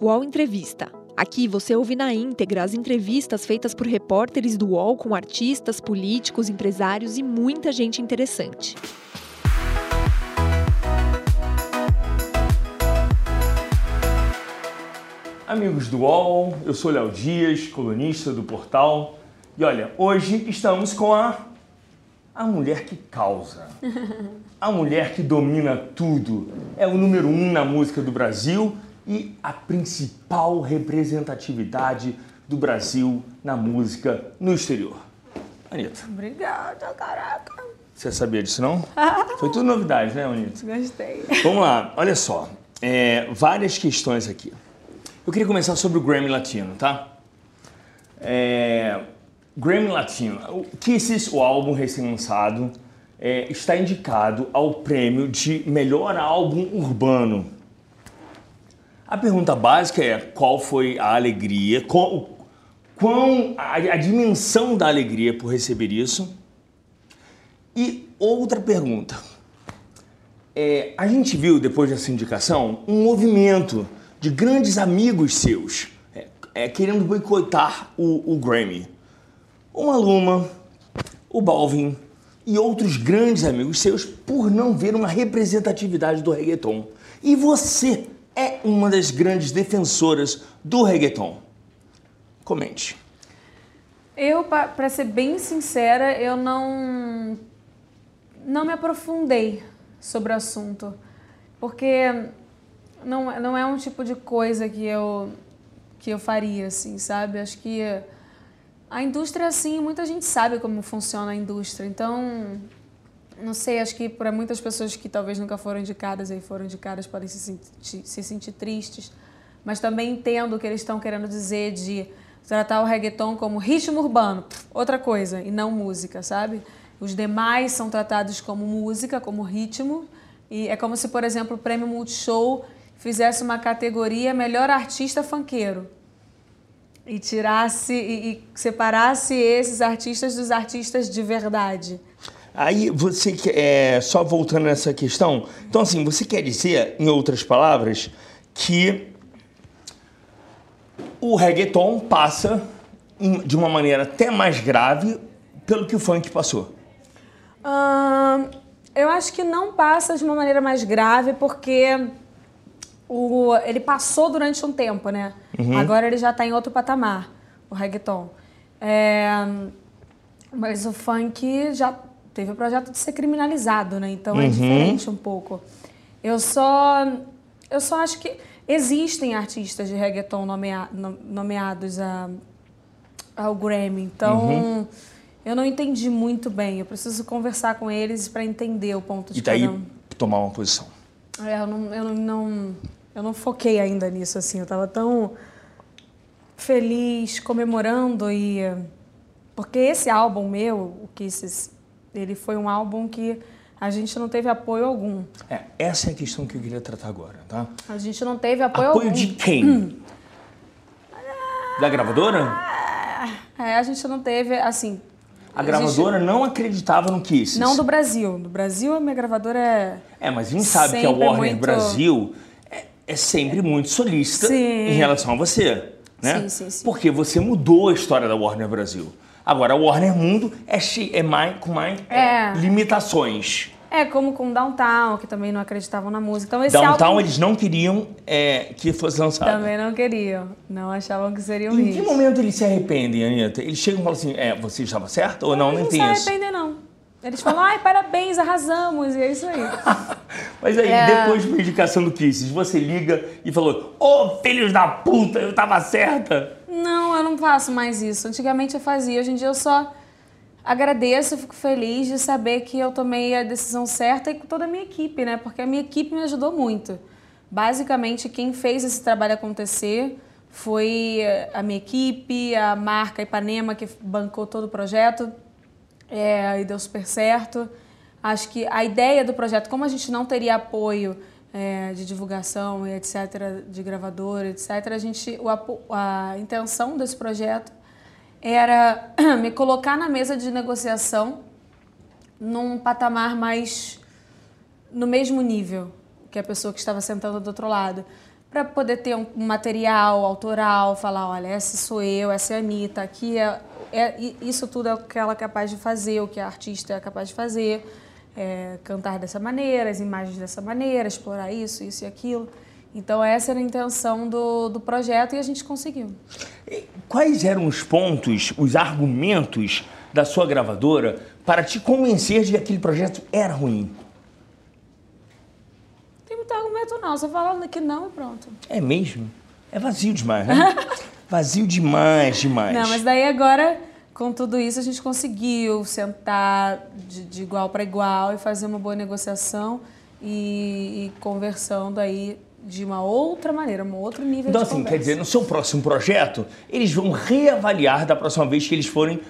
UOL Entrevista. Aqui você ouve na íntegra as entrevistas feitas por repórteres do UOL com artistas, políticos, empresários e muita gente interessante. Amigos do UOL, eu sou Léo Dias, colunista do portal. E olha, hoje estamos com a a mulher que causa. A mulher que domina tudo. É o número um na música do Brasil e a principal representatividade do Brasil na música no exterior. Anitta. Obrigada, caraca. Você sabia disso, não? Foi tudo novidade, né, Anitta? Gostei. Vamos lá, olha só. É, várias questões aqui. Eu queria começar sobre o Grammy Latino, tá? É, Grammy Latino. O Kisses, o álbum recém-lançado, é, está indicado ao prêmio de melhor álbum urbano. A pergunta básica é qual foi a alegria, qual, qual a, a dimensão da alegria por receber isso. E outra pergunta. É, a gente viu depois dessa indicação um movimento de grandes amigos seus é, é, querendo boicotar o, o Grammy o Maluma, o Balvin e outros grandes amigos seus por não ver uma representatividade do reggaeton. E você é uma das grandes defensoras do reggaeton. Comente. Eu, para ser bem sincera, eu não não me aprofundei sobre o assunto, porque não, não é um tipo de coisa que eu que eu faria assim, sabe? Acho que a indústria, assim, muita gente sabe como funciona a indústria. Então, não sei, acho que para muitas pessoas que talvez nunca foram indicadas e foram indicadas podem se sentir, se sentir tristes. Mas também entendo o que eles estão querendo dizer de tratar o reggaeton como ritmo urbano, outra coisa, e não música, sabe? Os demais são tratados como música, como ritmo. E é como se, por exemplo, o Prêmio Multishow fizesse uma categoria melhor artista funkeiro e tirasse e, e, separasse esses artistas dos artistas de verdade. Aí você é, só voltando nessa questão, então assim, você quer dizer, em outras palavras, que o reggaeton passa de uma maneira até mais grave pelo que o funk passou? Eu acho que não passa de uma maneira mais grave porque o, ele passou durante um tempo, né? Uhum. Agora ele já está em outro patamar, o reggaeton. É, mas o funk já teve o projeto de ser criminalizado, né? Então é uhum. é diferente um pouco. Eu só, eu só acho que existem artistas de reggaeton nomea, nomeados a, ao Grammy. Então uhum. eu não entendi muito bem. Eu preciso conversar com eles para entender o ponto de e daí tomar uma posição. É, eu não, eu não eu não foquei ainda nisso, assim. Eu estava tão feliz, comemorando e... Porque esse álbum meu, o Kisses, ele foi um álbum que a gente não teve apoio algum. É, essa é a questão que eu queria tratar agora, tá? A gente não teve apoio, apoio algum. Apoio de quem? da gravadora? É, a gente não teve, assim... A gravadora a gente... não acreditava no Kisses? Não do Brasil. Do Brasil, a minha gravadora é... É, mas a gente sabe que a Warner muito... Brasil é sempre muito solícita sim. em relação a você. Né? Sim, sim, sim. Porque você mudou a história da Warner Brasil. Agora, a Warner Mundo é, é mais, com mais é. limitações. É, como com Downtown, que também não acreditavam na música. Então, esse Downtown, álbum... eles não queriam é, que fosse lançado. Também não queriam. Não achavam que seria um Em hit. que momento eles se arrependem, Anitta? Eles chegam e falam assim, é, você estava certo ou não? Não, não tem isso. Não se arrependem, não. Eles falam, ai, parabéns, arrasamos, e é isso aí. Mas aí, é... depois de uma indicação do Kisses, você liga e falou, ô oh, filhos da puta, eu tava certa. Não, eu não faço mais isso. Antigamente eu fazia, hoje em dia eu só agradeço, fico feliz de saber que eu tomei a decisão certa e com toda a minha equipe, né? Porque a minha equipe me ajudou muito. Basicamente, quem fez esse trabalho acontecer foi a minha equipe, a marca Ipanema, que bancou todo o projeto é, e deu super certo. Acho que a ideia do projeto, como a gente não teria apoio é, de divulgação e etc., de gravadora, etc., a, gente, o, a intenção desse projeto era me colocar na mesa de negociação num patamar mais no mesmo nível que a pessoa que estava sentando do outro lado. para poder ter um material autoral, falar, olha, essa sou eu, essa é a Anitta, aqui é, é isso tudo é o que ela é capaz de fazer, o que a artista é capaz de fazer, é, cantar dessa maneira, as imagens dessa maneira, explorar isso, isso e aquilo. Então essa era a intenção do, do projeto e a gente conseguiu. Quais eram os pontos, os argumentos da sua gravadora para te convencer de que aquele projeto era ruim? Tem muito argumento não, você falando que não e pronto. É mesmo? É vazio demais, né? vazio demais, demais. Não, mas daí agora, com tudo isso, a gente conseguiu sentar de, de igual para igual e fazer uma boa negociação e, e conversando aí de uma outra maneira, um outro nível então, de assim, conversa. quer dizer, no seu próximo projeto, eles vão reavaliar da próxima vez que eles forem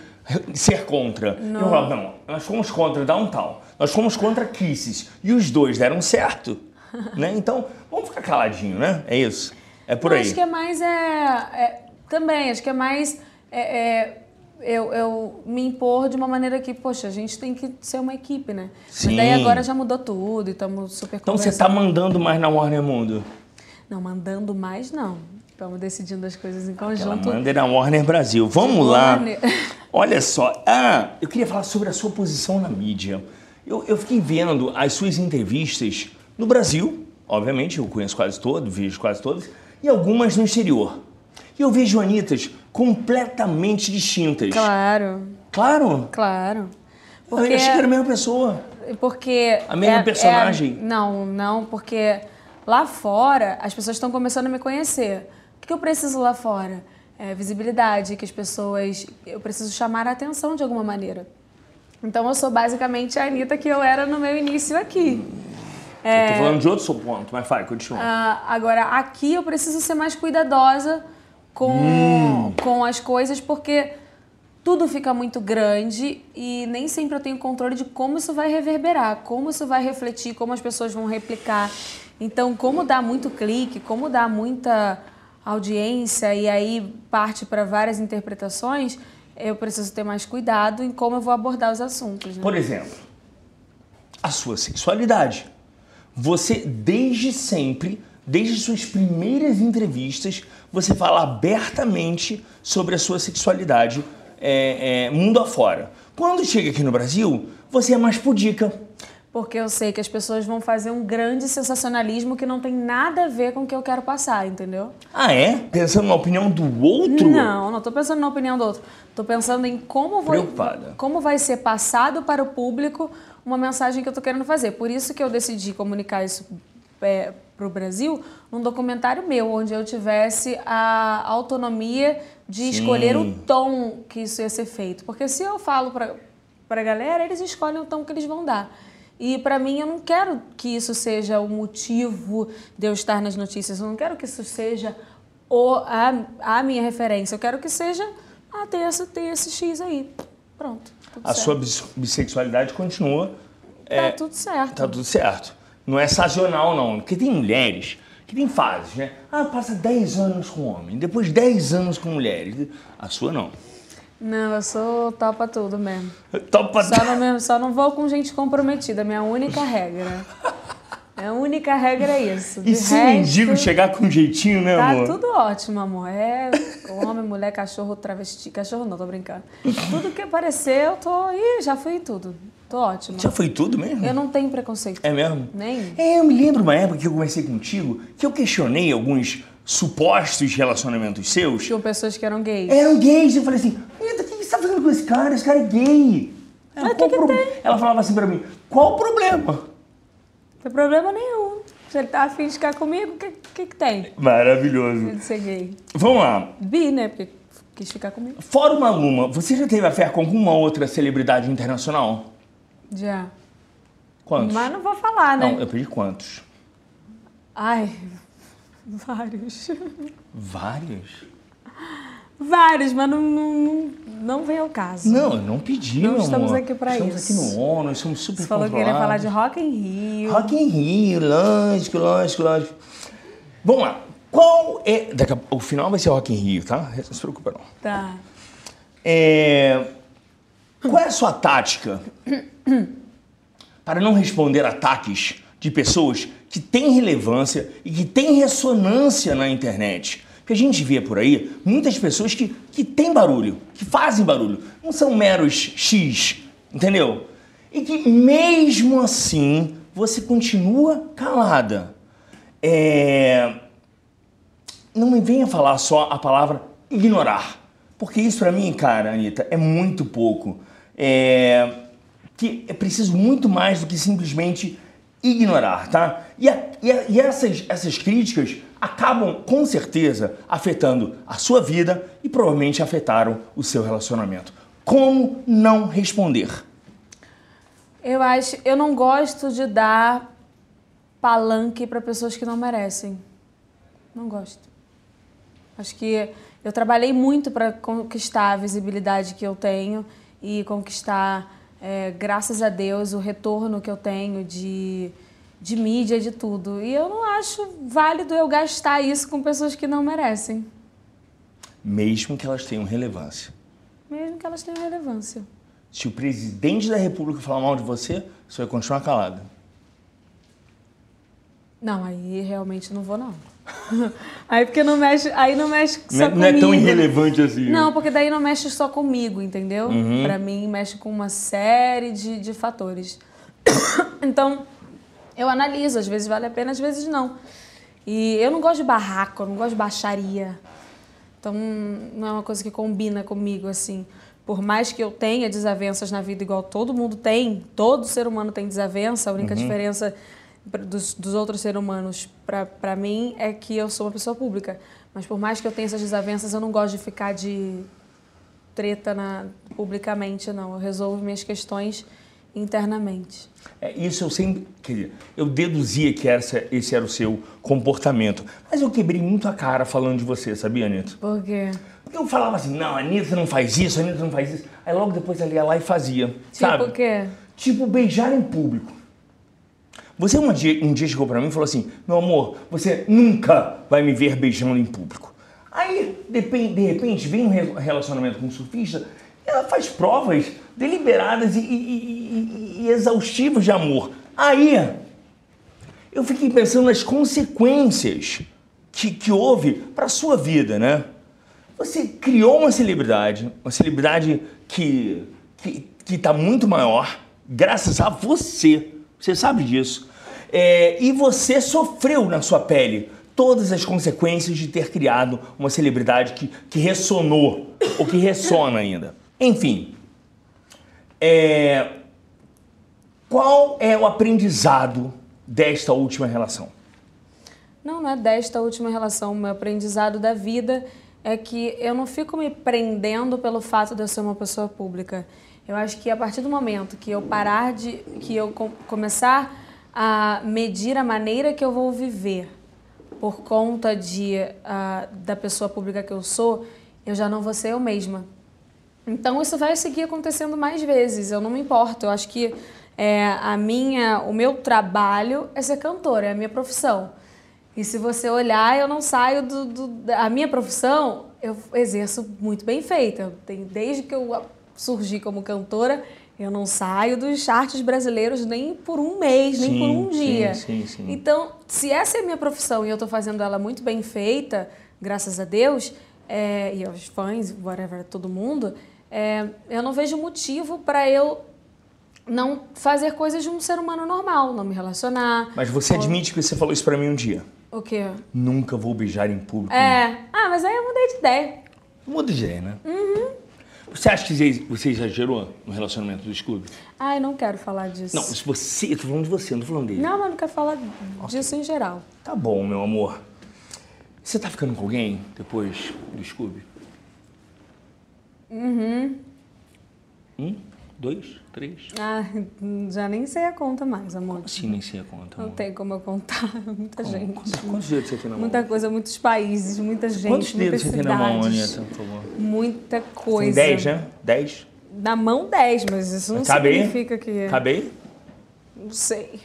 ser contra. Não. Eu falo, não, nós fomos contra Downtown, nós fomos contra Kisses, e os dois deram certo, né? Então, vamos ficar caladinho, né? É isso. É por Eu aí. Acho que é mais, é, é também, acho que é mais... É, é, eu, eu me impor de uma maneira que, poxa, a gente tem que ser uma equipe, né? Sim. Mas daí agora já mudou tudo e estamos super Então você tá mandando mais na Warner Mundo? Não, mandando mais não. Estamos decidindo as coisas em conjunto. manda na Warner Brasil. Vamos lá. Warner. Olha só. Ah, eu queria falar sobre a sua posição na mídia. Eu, eu fiquei vendo as suas entrevistas no Brasil, obviamente, eu conheço quase todas, vejo quase todas, e algumas no exterior. E eu vejo Anitas completamente distintas. Claro, Claro. claro. Eu achei que era a mesma pessoa. Porque. A mesma é- personagem? é- não, não, porque lá fora as pessoas estão começando a me conhecer. O que eu preciso lá fora? É visibilidade, que as pessoas. Eu preciso chamar a atenção de alguma maneira. Então eu sou basicamente a Anitta que eu era no meu início aqui. Eu tô falando de outro ponto, mas vai, continua. Ah, agora, aqui eu preciso ser mais cuidadosa com, Hum. com as coisas, porque tudo fica muito grande e nem sempre eu tenho controle de como isso vai reverberar, como isso vai refletir, como as pessoas vão replicar. Então, como dá muito clique, como dá muita audiência e aí parte para várias interpretações, eu preciso ter mais cuidado em como eu vou abordar os assuntos. né? Por exemplo, a sua sexualidade. Você, desde sempre, desde suas primeiras entrevistas, você fala abertamente sobre a sua sexualidade é, é, mundo afora. Quando chega aqui no Brasil, você é mais pudica. Porque eu sei que as pessoas vão fazer um grande sensacionalismo que não tem nada a ver com o que eu quero passar, entendeu? Ah, é? Pensando na opinião do outro? Não, não tô pensando na opinião do outro. Tô pensando em como, vou, Preocupada. como vai ser passado para o público uma mensagem que eu tô querendo fazer. Por isso que eu decidi comunicar isso é, para o Brasil num documentário meu, onde eu tivesse a autonomia de Sim. escolher o tom que isso ia ser feito. Porque se eu falo para a galera, eles escolhem o tom que eles vão dar. E para mim, eu não quero que isso seja o motivo de eu estar nas notícias. Eu não quero que isso seja o, a, a minha referência. Eu quero que seja, ah, tem esse, tem esse X aí. Pronto. A certo. sua bis- bissexualidade continua. Tá tudo certo. Tá tudo certo. Não é sazonal, não. Porque tem mulheres que tem fases, né? Ah, passa 10 anos com homem, depois 10 anos com mulheres. A sua não. Não, eu sou topa tudo mesmo. Topa Só não, me- só não vou com gente comprometida. Minha única regra. Minha única regra é isso. De E se resto, mendigo chegar com jeitinho, né, Tá amor? tudo ótimo, amor. É homem, mulher, cachorro, travesti. Cachorro não, tô brincando. Tudo que aparecer, eu tô. Ih, já fui em tudo. Tô ótima. Já foi tudo mesmo? Eu não tenho preconceito. É mesmo? Nem. É, eu me lembro uma época que eu conversei contigo que eu questionei alguns supostos relacionamentos seus. Tinham pessoas que eram gays. Eram gays. Eu falei assim, o que você tá fazendo com esse cara? Esse cara é gay. Ela, qual que que pro- tem? Ela falava assim pra mim, qual o problema? Não tem problema nenhum. Se ele tá afim de ficar comigo, o que, que que tem? Maravilhoso. Ele ser gay. Vamos lá. Bi, né? Porque quis ficar comigo. Fora uma Luma, você já teve afé com alguma outra celebridade internacional? Já. Quantos? Mas não vou falar, né? Não, eu pedi quantos? Ai, vários. Vários? Vários, mas não, não, não, não vem ao caso. Não, eu não pedi, Não meu estamos amor. aqui pra estamos isso. aqui no ONU, nós somos super Você falou que ele ia falar de Rock in Rio. Rock in Rio, lógico, lógico, lógico. Vamos lá. Qual é... Daqui a... O final vai ser Rock in Rio, tá? Não se preocupa não. Tá. É... Qual é a sua tática para não responder ataques de pessoas que têm relevância e que têm ressonância na internet. Que a gente vê por aí muitas pessoas que, que têm barulho, que fazem barulho, não são meros X, entendeu? E que mesmo assim você continua calada. É... Não me venha falar só a palavra ignorar. Porque isso para mim, cara, Anitta, é muito pouco. É... Que é preciso muito mais do que simplesmente ignorar, tá? E, a, e, a, e essas, essas críticas acabam, com certeza, afetando a sua vida e provavelmente afetaram o seu relacionamento. Como não responder? Eu acho, eu não gosto de dar palanque para pessoas que não merecem. Não gosto. Acho que eu trabalhei muito para conquistar a visibilidade que eu tenho e conquistar, é, graças a Deus, o retorno que eu tenho de, de mídia, de tudo. E eu não acho válido eu gastar isso com pessoas que não merecem. Mesmo que elas tenham relevância. Mesmo que elas tenham relevância. Se o presidente da República falar mal de você, você vai continuar calada. Não, aí realmente não vou não. aí porque não mexe, aí não mexe só não, comigo. não é tão irrelevante assim. Não, porque daí não mexe só comigo, entendeu? Uhum. Pra mim mexe com uma série de, de fatores. então, eu analiso, às vezes vale a pena, às vezes não. E eu não gosto de barraco, eu não gosto de baixaria. Então, não é uma coisa que combina comigo, assim. Por mais que eu tenha desavenças na vida, igual todo mundo tem, todo ser humano tem desavença, a única Uhum. diferença dos, dos outros seres humanos para mim é que eu sou uma pessoa pública. Mas por mais que eu tenha essas desavenças, eu não gosto de ficar de treta na, publicamente, não. Eu resolvo minhas questões internamente. É, isso eu sempre. Quer dizer, eu deduzia que essa, esse era o seu comportamento. Mas eu quebrei muito a cara falando de você, sabia, Anitta? Por quê? Porque eu falava assim, não, a Anitta não faz isso, a Anitta não faz isso. Aí logo depois ela ia lá e fazia. Tipo sabe? o quê? Tipo beijar em público. Você um dia, um dia chegou pra mim e falou assim, meu amor, você nunca vai me ver beijando em público. Aí, de, repente, vem um re- relacionamento com um surfista, ela faz provas deliberadas e, e- e- e exaustivas de amor. Aí, eu fiquei pensando nas consequências que, que houve para sua vida, né? Você criou uma celebridade, uma celebridade que que está muito maior, graças a você. Você sabe disso. É, e você sofreu na sua pele todas as consequências de ter criado uma celebridade que, que ressonou, ou que ressona ainda. Enfim, é, qual é o aprendizado desta última relação? Não, não é desta última relação. O meu aprendizado da vida é que eu não fico me prendendo pelo fato de eu ser uma pessoa pública. Eu acho que a partir do momento que eu parar de. que eu com- começar a medir a maneira que eu vou viver por conta de, ah, da pessoa pública que eu sou, eu já não vou ser eu mesma. Então isso vai seguir acontecendo mais vezes, eu não me importo. Eu acho que é, a minha, o meu trabalho é ser cantora, é a minha profissão. E se você olhar, eu não saio do, do da- minha profissão, eu exerço muito bem feita. Tenho- desde que eu surgi como cantora, eu não saio dos charts brasileiros nem por um mês, nem Sim, por um dia. sim, sim. Então, se essa é a minha profissão e eu estou fazendo ela muito bem feita, graças a Deus, é, e aos fãs, whatever, todo mundo, é, eu não vejo motivo para eu não fazer coisas de um ser humano normal, não me relacionar. Mas você admite que você falou isso pra mim um dia. O quê? Nunca vou beijar em público. É. Ah, mas aí eu mudei de ideia. Muda de ideia, né? Você acha que você- exagerou no relacionamento do Scooby? Ai, não quero falar disso. Não, se você. Eu tô falando de você, não tô falando dele. Não, mas não quero falar disso em geral. Tá bom, meu amor. Você tá ficando com alguém depois do Scooby? Uhum. Um, dois, três? Ah, já nem sei a conta mais, amor. Assim nem sei a conta. Não amor. tem como eu contar. Muita gente. Quantos, quantos dedos você tem na mão? Muita coisa, muitos países, muita gente, Quantos dedos você tem na mão. Anitta, por favor? Muita Tem coisa. dez, né? Dez? Na mão 10, mas isso não Cabe aí? significa que. Cabe aí? Não sei.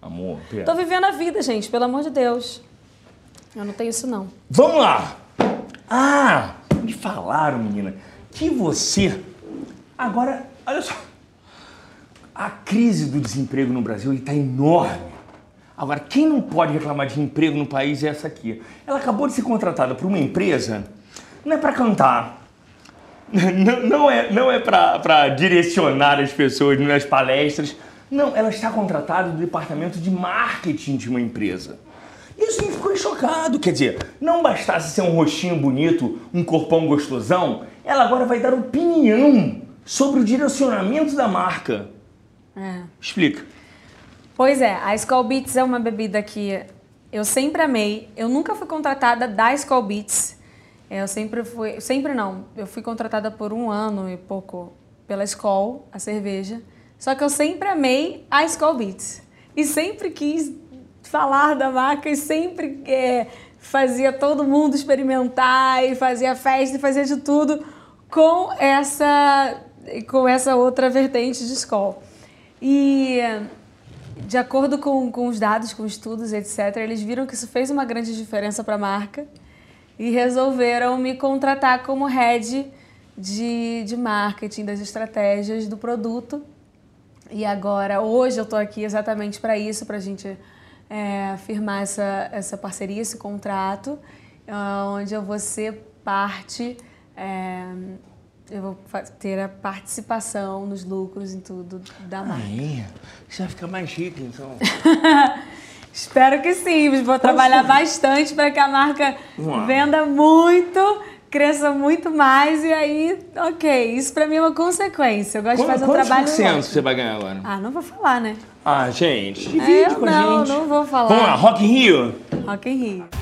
Amor, pera. Tô vivendo a vida, gente, pelo amor de Deus. Eu não tenho isso, não. Vamos lá! Ah, me falaram, menina, que você. Agora, olha só. A crise do desemprego no Brasil está enorme. Agora, quem não pode reclamar de emprego no país é essa aqui. Ela acabou de ser contratada por uma empresa, não é para cantar, não, não é, não é para direcionar as pessoas nas palestras, não, ela está contratada do departamento de marketing de uma empresa. Isso me ficou chocado. Quer dizer, não bastasse ser um rostinho bonito, um corpão gostosão, ela agora vai dar opinião sobre o direcionamento da marca. É. Explica. Pois é, a Skull Beats é uma bebida que eu sempre amei. Eu nunca fui contratada da Skull Beats. Eu sempre fui, sempre não. Eu fui contratada por um ano e pouco pela Skull, a cerveja. Só que eu sempre amei a Skull Beats e sempre quis falar da marca e sempre é, fazia todo mundo experimentar e fazia festa e fazia de tudo com essa com essa outra vertente de Skull. E de acordo com, com os dados, com estudos, etc., eles viram que isso fez uma grande diferença para a marca e resolveram me contratar como head de, de marketing, das estratégias do produto. E agora, hoje eu estou aqui exatamente para isso, para a gente é, firmar essa, essa parceria, esse contrato, onde eu vou ser parte. É, eu vou ter a participação nos lucros em tudo da marca. Aí, você vai ficar mais rico, então. Espero que sim. Vou trabalhar bastante para que a marca venda muito, cresça muito mais e aí, ok. Isso para mim é uma consequência. Eu gosto Qu de fazer um trabalho. Quantos por você vai ganhar agora? Ah, não vou falar, né? Ah, gente, divide É, com não, gente. não vou falar. Vamos lá, Rock in Rio. Rock in Rio.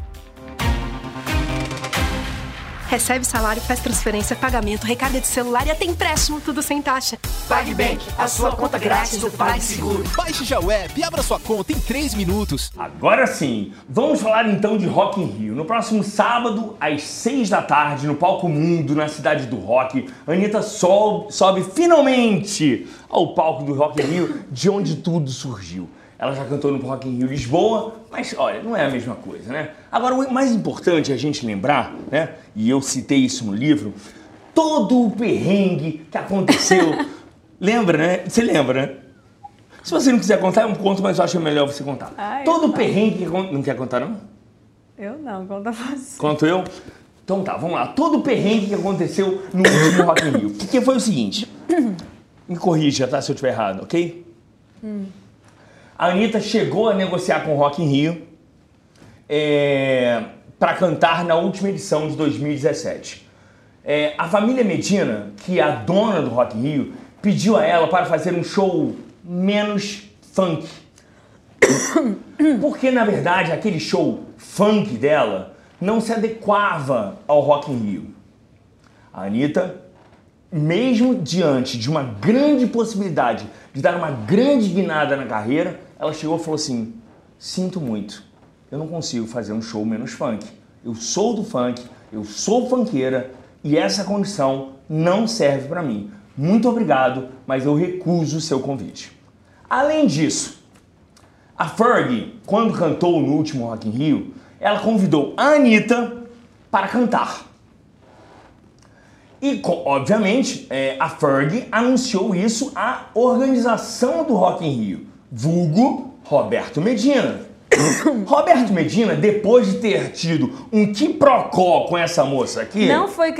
Recebe salário, faz transferência, pagamento, recarga de celular e até empréstimo, tudo sem taxa. PagBank, a sua conta grátis do PagSeguro. Baixe já o app e abra sua conta em 3 minutos. Agora sim, vamos falar então de Rock in Rio. No próximo sábado, às 6 da tarde, no Palco Mundo, na cidade do rock, Anitta sobe, sobe finalmente ao palco do Rock in Rio, de onde tudo surgiu. Ela já cantou no Rock in Rio Lisboa, mas olha, não é a mesma coisa, né? Agora, o mais importante é a gente lembrar, né? E eu citei isso no livro, todo o perrengue que aconteceu. lembra, né? Você lembra, né? Se você não quiser contar, eu conto, mas eu acho melhor você contar. Ai, todo o não. perrengue que Não quer contar, não? Eu não, conta você. Conto eu? Então tá, vamos lá. Todo o perrengue que aconteceu no último Rock in Rio. Porque foi o seguinte. Me corrija, tá? Se eu estiver errado, ok? A Anitta chegou a negociar com o Rock in Rio é, para cantar na última edição de 2017. É, a família Medina, que é a dona do Rock in Rio, pediu a ela para fazer um show menos funk. Porque, na verdade, aquele show funk dela não se adequava ao Rock in Rio. A Anitta, mesmo diante de uma grande possibilidade de dar uma grande guinada na carreira, ela chegou e falou assim: Sinto muito, eu não consigo fazer um show menos funk. Eu sou do funk, eu sou funkeira e essa condição não serve para mim. Muito obrigado, mas eu recuso o seu convite. Além disso, a Fergie, quando cantou no último Rock in Rio, ela convidou a Anitta para cantar. E, obviamente, é, a Fergie anunciou isso à organização do Rock in Rio, vulgo Roberto Medina. Roberto Medina, depois de ter tido um quiprocó com essa moça aqui... Não foi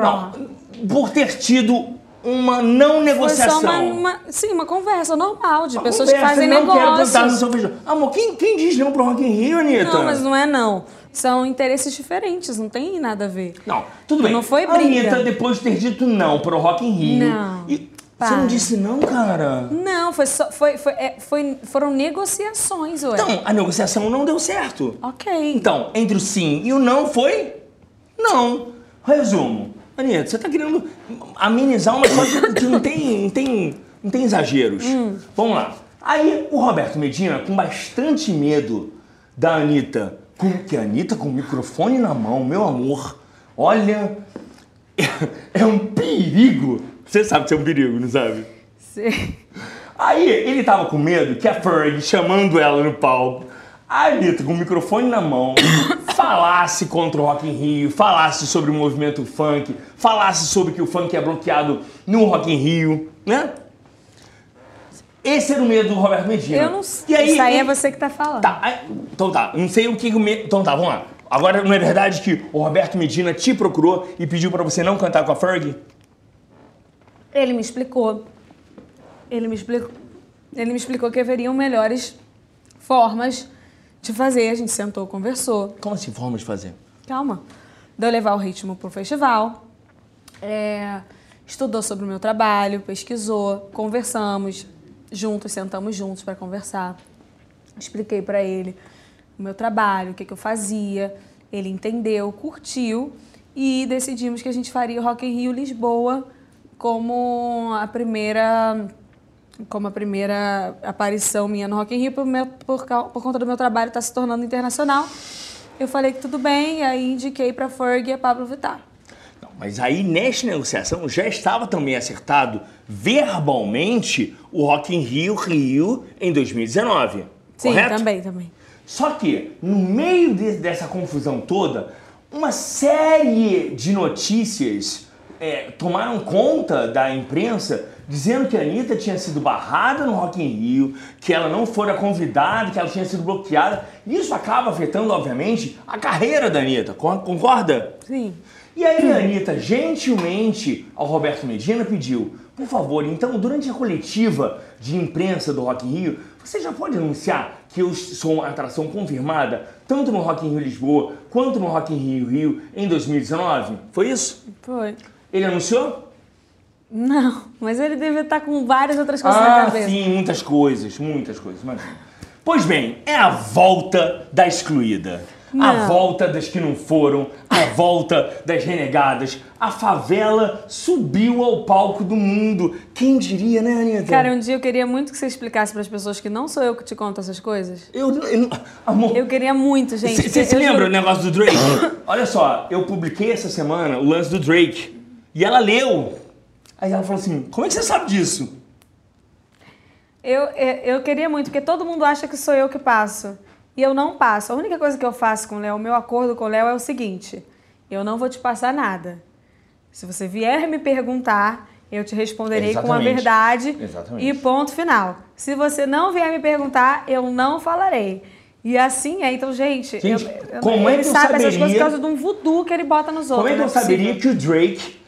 não, por ter tido uma não Foi negociação. só uma, uma- sim, uma conversa normal de Uma pessoas que conversa, fazem não quero cantar no negócios. seu vídeo. Amor, quem, quem diz não pro Rock in Rio, Anitta? Não, mas não é não. São interesses diferentes, não tem nada a ver. Não, tudo bem. Não foi briga. Anitta, depois de ter dito não pro Rock in Rio... Não, E você não disse não, cara? Não, foi só, foi, foi, é, foi- foram negociações, ué. Então, a negociação não deu certo. ok. Então, entre o sim e o não foi não. Resumo. Anitta, você tá querendo amenizar uma coisa que não tem, não tem, não tem exageros. Hum. Vamos lá. Aí, o Roberto Medina, com bastante medo da Anitta, com, que a Anitta com o microfone na mão, meu amor, olha, é um perigo. Você sabe que é um perigo, não sabe? Sim. Aí ele tava com medo que a Ferg, chamando ela no palco, a Anitta com o microfone na mão falasse contra o Rock in Rio, falasse sobre o movimento funk, falasse sobre que o funk é bloqueado no Rock in Rio, né? Esse era o medo do Roberto Medina. Eu não E aí, Isso aí é você que tá falando. Tá, aí- então tá, não sei o que o me... Então tá, vamos lá. Agora não é verdade que o Roberto Medina te procurou e pediu pra você não cantar com a Fergie? Ele me explicou. Ele me explicou. Ele me explicou que haveriam melhores formas de fazer. A gente sentou, conversou. Como assim, forma de fazer? Calma. De eu levar o ritmo pro festival. É, estudou sobre o meu trabalho, pesquisou, conversamos juntos, sentamos juntos para conversar. Expliquei para ele o meu trabalho, o que, que eu fazia. Ele entendeu, curtiu e decidimos que a gente faria o Rock in Rio Lisboa como a primeira como a primeira aparição minha no Rock in Rio por, meu- por, por conta do meu trabalho estar se tornando internacional. Eu falei que tudo bem e aí indiquei para Ferg e a Pablo Vittar. Não, mas aí nesta negociação já estava também acertado verbalmente o Rock in Rio Rio em 2019. Sim, correto? também, também. Só que, no meio de- dessa confusão toda, uma série de notícias é, tomaram conta da imprensa dizendo que a Anitta tinha sido barrada no Rock in Rio, que ela não fora convidada, que ela tinha sido bloqueada. Isso acaba afetando, obviamente, a carreira da Anitta. Con- Concorda? Sim. E aí a Anitta, gentilmente, ao Roberto Medina, pediu, por favor, então, durante a coletiva de imprensa do Rock in Rio, você já pode anunciar que eu sou uma atração confirmada, tanto no Rock in Rio Lisboa, quanto no Rock in Rio Rio, em 2019? Foi isso? Foi. Ele anunciou? Não, mas ele deve estar com várias outras coisas na Ah, cabeça. sim, muitas coisas, muitas coisas, imagina. Pois bem, é a volta da excluída. A Não. volta das que não foram, a volta das renegadas. A favela subiu ao palco do mundo. Quem diria, né, Anitta? Cara, um dia eu queria muito que você explicasse para as pessoas que não sou eu que te conto essas coisas. eu, eu- amor, Eu queria muito, gente. você se lembra juro. do negócio do Drake? Olha só, eu publiquei essa semana o lance do Drake. E ela leu. Aí ela falou assim, como é que você sabe disso? Eu, eu, eu queria muito, porque todo mundo acha que sou eu que passo. E eu não passo. A única coisa que eu faço com o Léo, o meu acordo com o Léo é o seguinte: eu não vou te passar nada. Se você vier me perguntar, eu te responderei com a Exatamente. verdade Exatamente. e ponto final. Se você não vier me perguntar, eu não falarei. E assim é. Então, gente, Gente, eu- eu- como é ele que eu sabe essas coisas saberia- por causa de um voodoo que ele bota nos outros. Como é que eu saberia possível. que o Drake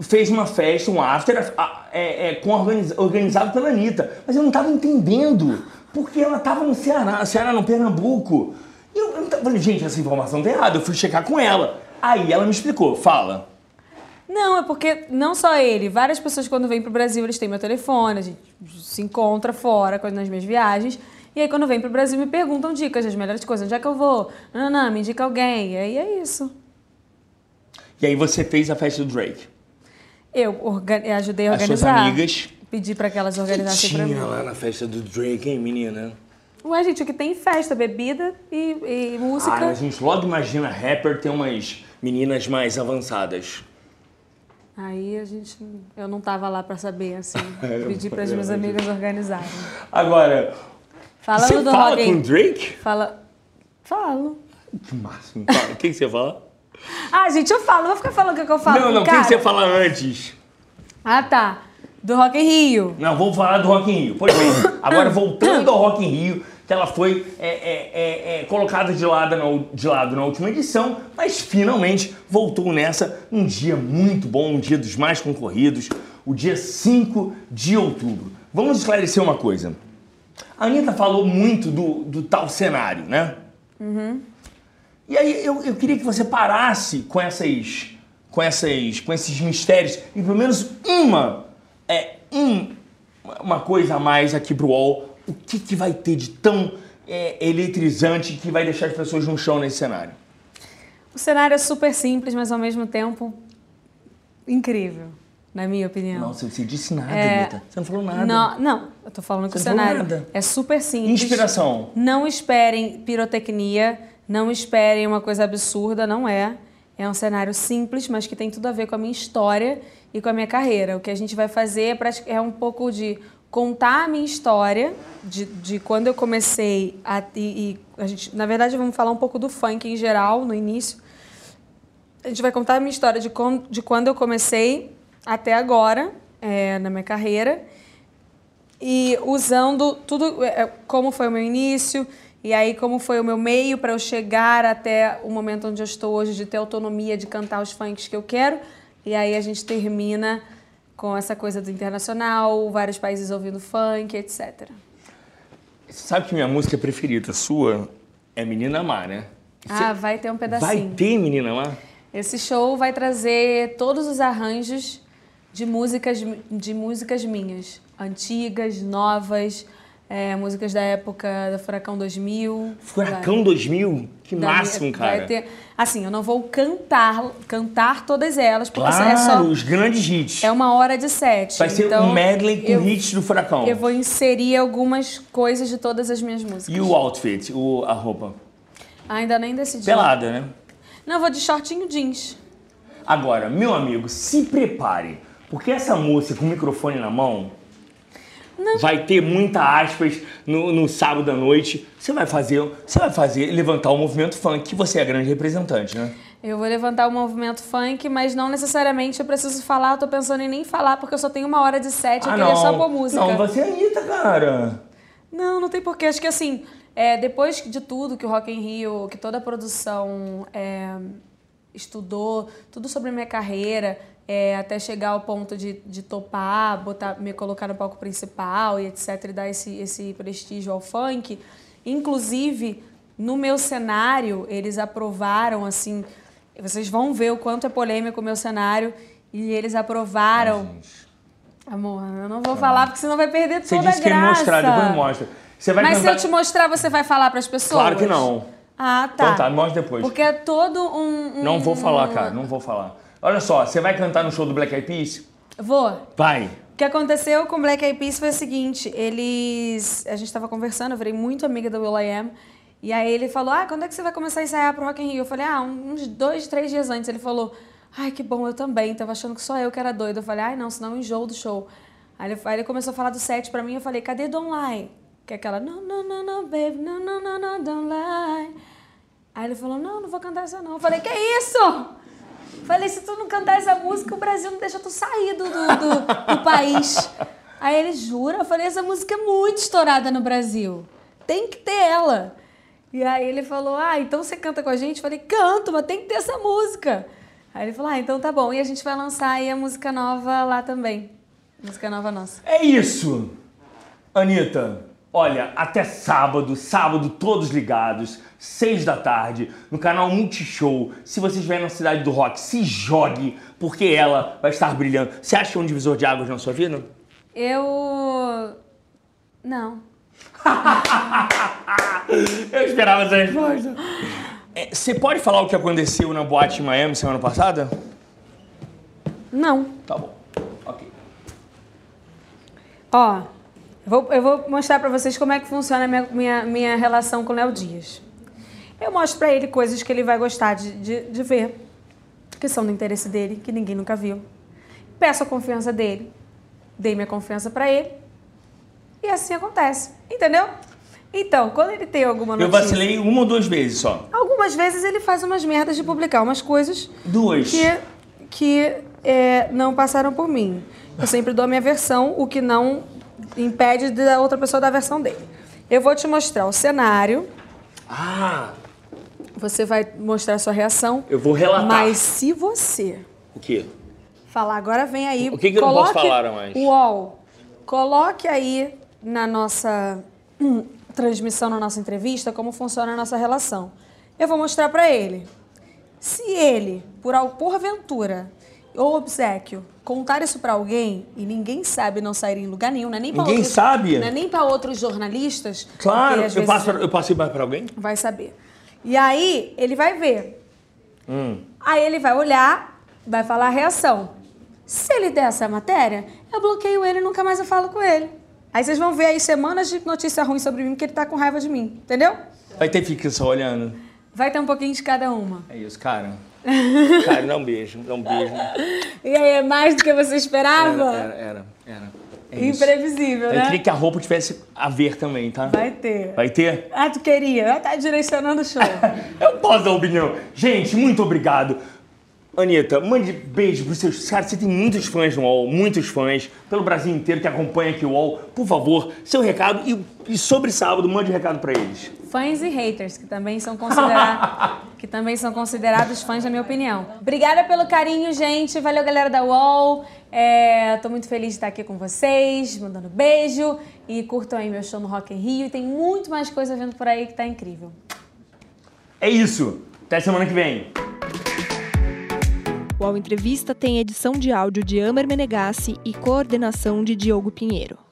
fez uma festa, um after, é, é, com organiz- organizado pela Anitta? Mas eu não tava entendendo, porque ela tava no Ceará, Ceará, no Pernambuco. E eu, eu falei, gente, essa informação tá errada. Eu fui checar com ela. Aí ela me explicou, fala. Não, é porque não só ele, várias pessoas quando vêm pro Brasil, eles têm meu telefone, a gente se encontra fora nas minhas viagens. E aí quando vem pro Brasil me perguntam dicas das melhores coisas, onde é que eu vou? Não, não, não, me indica alguém. E aí é isso. E aí você fez a festa do Drake. Eu ajudei a As suas organizar. amigas. Pedi pra que elas organizassem pra mim. Tinha lá na festa do Drake, hein, menina? Ué, gente, o que tem festa, bebida e, e música. Ah, a gente logo imagina rapper ter umas meninas mais avançadas. Aí a gente. Eu não tava lá pra saber, assim. É, Pedi pras minhas amigas organizarem. Agora, Falando você do fala rock. com Drake? Fala. Falo. Que máximo. O que, que você fala? Ah, gente, eu falo, vou ficar falando o que, eu falo. não, não, o que, cara. que você fala antes? Ah, tá. Do Rock in Rio. Não, vamos falar do Rock in Rio. Pois bem, agora voltando ao Rock in Rio, que ela foi é, é, é, é, colocada de lado, na, de lado na última edição, mas finalmente voltou nessa um dia muito bom, um dia dos mais concorridos, o dia 5 de outubro. Vamos esclarecer uma coisa. A Anitta falou muito do, do tal cenário, né? E aí eu, eu queria que você parasse com essas, com essas, com esses mistérios e pelo menos uma, é, um, uma coisa a mais aqui pro UOL. O que, que vai ter de tão é, eletrizante que vai deixar as pessoas no chão nesse cenário? O cenário é super simples, mas ao mesmo tempo incrível, na minha opinião. Nossa, você disse nada, É. Você não falou nada. Não, não, eu tô falando que Você o não falou cenário nada. é super simples. Inspiração. Não esperem pirotecnia, não esperem uma coisa absurda, não é. É um cenário simples, mas que tem tudo a ver com a minha história e com a minha carreira. O que a gente vai fazer é, é um pouco de contar a minha história de, de quando eu comecei a, e, e a gente, na verdade, vamos falar um pouco do funk em geral no início. A gente vai contar a minha história de, com, de quando eu comecei até agora é, na minha carreira e usando tudo é, como foi o meu início e aí como foi o meu meio para eu chegar até o momento onde eu estou hoje de ter autonomia de cantar os funks que eu quero e aí a gente termina com essa coisa do internacional, vários países ouvindo funk, etc. Você sabe que minha música preferida sua é Menina Má, né? Ah, vai ter um pedacinho. Vai ter Menina Má? Esse show vai trazer todos os arranjos de músicas, de músicas minhas, antigas, novas, é, músicas da época do Furacão 2000. Furacão vai, 2000? Que máximo, cara. Ter, assim, eu não vou cantar, cantar todas elas, porque claro, é só... os grandes hits. É uma hora de sete. Vai ser então um medley com eu, hits do Furacão. Eu vou inserir algumas coisas de todas as minhas músicas. E o outfit, o, a roupa? Ainda nem decidi. Pelada, né? Não, eu vou de shortinho jeans. Agora, meu amigo, se prepare, porque essa moça com o microfone na mão não. vai ter muita aspas no, no, sábado à noite. Você vai fazer, você vai fazer levantar o movimento funk, que você é a grande representante, né? Eu vou levantar o movimento funk, mas não necessariamente eu preciso falar, eu tô pensando em nem falar, porque eu só tenho uma hora de set, eu ah, queria não. só pôr música. Não, você é Anitta, cara. Não, não tem porquê. Acho que assim, é, depois de tudo que o Rock in Rio, que toda a produção é, estudou, tudo sobre a minha carreira, é, até chegar ao ponto de, de topar, botar, me colocar no palco principal e etc, e dar esse, esse prestígio ao funk. Inclusive, no meu cenário, eles aprovaram, assim, vocês vão ver o quanto é polêmico o meu cenário, e eles aprovaram... Ai, Amor, eu não vou falar porque senão vai perder Você toda a disse que ia graça. mostrar, depois mostra. Você vai Mas cantar... se eu te mostrar, você vai falar para as pessoas? Claro que não. Ah, tá. Então tá, mostra depois. Porque é todo um, um... Não vou falar, cara, não vou falar. Olha só, você vai cantar no show do Black Eyed Peas? Vou. Vai. O que aconteceu com o Black Eyed Peas foi o seguinte, eles... A gente estava conversando, eu virei muito amiga do Will I Am, e aí ele falou, ah, quando é que você vai começar a ensaiar pro Rock in Rio? Eu falei, ah, uns dois, três dias antes. Ele falou, ai, que bom, eu também. Tava achando que só eu que era doida. Eu falei, ai, não, senão eu enjoo do show. Aí ele, aí ele começou a falar do set pra mim, eu falei, cadê Don't Lie? Que é aquela, não, não, não, não, baby, não, não, não, não, don't lie. Aí ele falou, não, não vou cantar essa não. Eu falei, que isso? Falei, se tu não cantar essa música, o Brasil não deixa tu sair do, do, do, país. Aí ele jura, eu falei, essa música é muito estourada no Brasil. Tem que ter ela. E aí ele falou, ah, então você canta com a gente? Eu falei, canto, mas tem que ter essa música. Aí ele falou, ah, então tá bom. E a gente vai lançar aí a música nova lá também. Música nova nossa. É isso! Anitta, olha, até sábado, sábado todos ligados, seis da tarde, no canal Multishow. Se você estiver na cidade do rock, se jogue, porque ela vai estar brilhando. Você acha que é um divisor de águas na sua vida? Eu. Não. Eu esperava essa resposta. É, Você pode falar o que aconteceu na boate em Miami semana passada? Não. Tá bom. Ok. Ó, vou, eu vou mostrar pra vocês como é que funciona a minha, minha, minha relação com o Léo Dias. Eu mostro pra ele coisas que ele vai gostar de, de, de ver, que são do interesse dele, que ninguém nunca viu. Peço a confiança dele, dei minha confiança pra ele, e assim acontece, entendeu? Então, quando ele tem alguma Eu notícia... vacilei uma ou duas vezes só. Algumas vezes ele faz umas merdas de publicar umas coisas Duas. que, que é, não passaram por mim. Eu sempre dou a minha versão, o que não impede da outra pessoa dar a versão dele. Eu vou te mostrar o cenário, Ah, você vai mostrar a sua reação. eu vou relatar. Mas se você O quê? falar, agora vem aí. O que que eu não posso falar mais? UOL, coloque aí na nossa hum, transmissão, na nossa entrevista, como funciona a nossa relação. Eu vou mostrar pra ele. Se ele, por porventura ou obsequio, contar isso pra alguém e ninguém sabe não sair em lugar nenhum, não é nem pra Ninguém outros, sabe? Não é nem pra outros jornalistas. Claro, porque, eu, passo eu passei pra alguém? Vai saber. E aí, ele vai ver. Hum. Aí ele vai olhar, vai falar a reação. Se ele der essa matéria, eu bloqueio ele e nunca mais eu falo com ele. Aí vocês vão ver aí semanas de notícia ruim sobre mim, que ele tá com raiva de mim, entendeu? Vai ter fica só olhando. Vai ter um pouquinho de cada uma. É isso, cara. Cara, um beijo, um beijo. E aí, é mais do que você esperava? Era, era, era. isso. Imprevisível, Eu né? queria que a roupa tivesse a ver também, tá? Vai ter. Vai ter? Ah, tu queria? Tá direcionando o show. Eu posso dar opinião. Gente, muito obrigado. Anitta, mande beijo pros seus. Cara, você tem muitos fãs no UOL, muitos fãs, pelo Brasil inteiro que acompanha aqui o UOL. Por favor, seu recado e, e sobre sábado, mande um recado pra eles. fãs e haters, que também são considerados, que também são considerados fãs, na minha opinião. Obrigada pelo carinho, gente. Valeu, galera da UOL. É, tô muito feliz de estar aqui com vocês, mandando beijo. E curtam aí meu show no Rock in Rio. E tem muito mais coisa vindo por aí que tá incrível. É isso. Até semana que vem. O Entrevista tem edição de áudio de Amer Menegassi e coordenação de Diogo Pinheiro.